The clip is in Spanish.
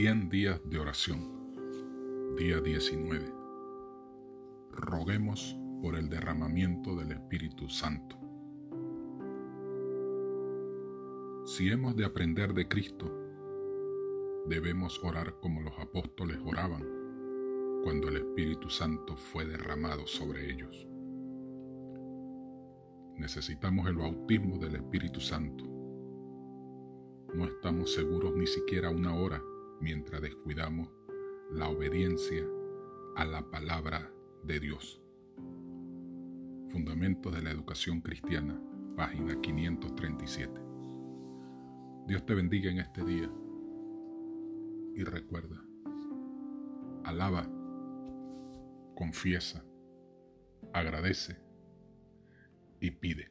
100 días de oración, día 19. Roguemos por el derramamiento del Espíritu Santo. Si hemos de aprender de Cristo, debemos orar como los apóstoles oraban cuando el Espíritu Santo fue derramado sobre ellos. Necesitamos el bautismo del Espíritu Santo. No estamos seguros ni siquiera una hora mientras descuidamos la obediencia a la palabra de Dios. Fundamentos de la Educación Cristiana, página 537. Dios te bendiga en este día y recuerda, alaba, confiesa, agradece y pide.